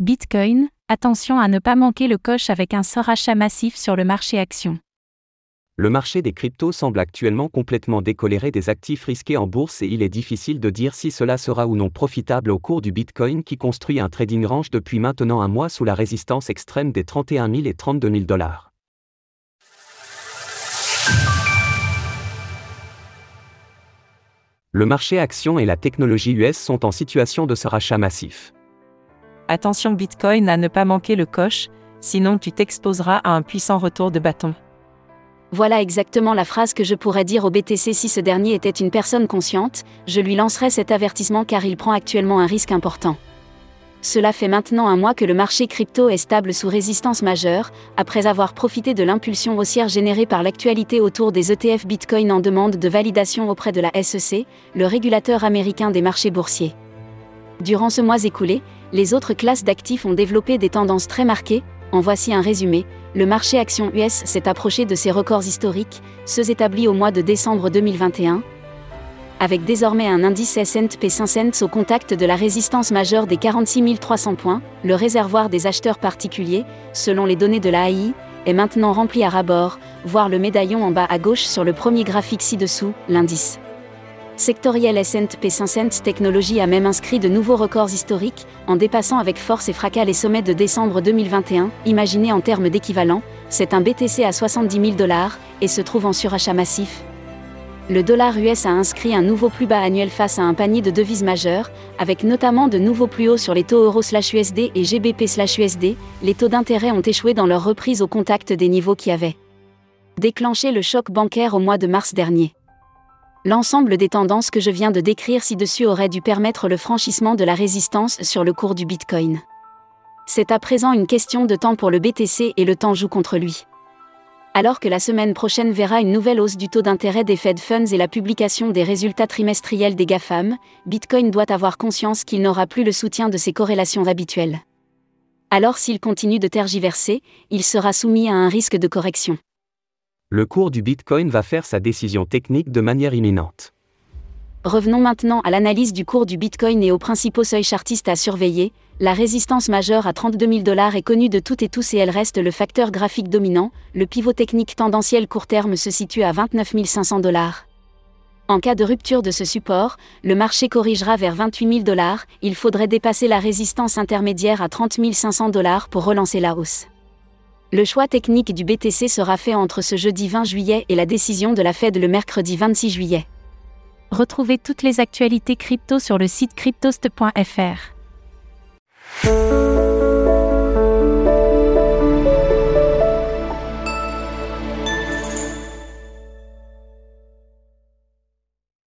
Bitcoin, attention à ne pas manquer le coche avec un surachat massif sur le marché action. Le marché des cryptos semble actuellement complètement décoléré des actifs risqués en bourse et il est difficile de dire si cela sera ou non profitable au cours du Bitcoin qui construit un trading range depuis maintenant un mois sous la résistance extrême des 31 000 et 32 000 dollars. Le marché action et la technologie US sont en situation de se rachat massif. Attention Bitcoin à ne pas manquer le coche, sinon tu t'exposeras à un puissant retour de bâton. Voilà exactement la phrase que je pourrais dire au BTC si ce dernier était une personne consciente, je lui lancerais cet avertissement car il prend actuellement un risque important. Cela fait maintenant un mois que le marché crypto est stable sous résistance majeure, après avoir profité de l'impulsion haussière générée par l'actualité autour des ETF Bitcoin en demande de validation auprès de la SEC, le régulateur américain des marchés boursiers. Durant ce mois écoulé, les autres classes d'actifs ont développé des tendances très marquées, en voici un résumé. Le marché action US s'est approché de ses records historiques, ceux établis au mois de décembre 2021, avec désormais un indice S&P 500 au contact de la résistance majeure des 46 300 points, le réservoir des acheteurs particuliers, selon les données de la est maintenant rempli à rabord, voir le médaillon en bas à gauche sur le premier graphique ci-dessous, l'indice. Sectoriel S&P 500 Technologies a même inscrit de nouveaux records historiques, en dépassant avec force et fracas les sommets de décembre 2021. Imaginez en termes d'équivalent, c'est un BTC à 70 000 dollars, et se trouve en surachat massif, le dollar US a inscrit un nouveau plus bas annuel face à un panier de devises majeures, avec notamment de nouveaux plus hauts sur les taux euro/USD et GBP/USD. Les taux d'intérêt ont échoué dans leur reprise au contact des niveaux qui avaient déclenché le choc bancaire au mois de mars dernier. L'ensemble des tendances que je viens de décrire ci-dessus aurait dû permettre le franchissement de la résistance sur le cours du Bitcoin. C'est à présent une question de temps pour le BTC et le temps joue contre lui alors que la semaine prochaine verra une nouvelle hausse du taux d'intérêt des Fed Funds et la publication des résultats trimestriels des GAFAM, Bitcoin doit avoir conscience qu'il n'aura plus le soutien de ses corrélations habituelles. Alors s'il continue de tergiverser, il sera soumis à un risque de correction. Le cours du Bitcoin va faire sa décision technique de manière imminente. Revenons maintenant à l'analyse du cours du Bitcoin et aux principaux seuils chartistes à surveiller. La résistance majeure à 32 000 dollars est connue de toutes et tous et elle reste le facteur graphique dominant. Le pivot technique tendanciel court terme se situe à 29 500 dollars. En cas de rupture de ce support, le marché corrigera vers 28 000 dollars. Il faudrait dépasser la résistance intermédiaire à 30 500 dollars pour relancer la hausse. Le choix technique du BTC sera fait entre ce jeudi 20 juillet et la décision de la Fed le mercredi 26 juillet. Retrouvez toutes les actualités crypto sur le site cryptost.fr.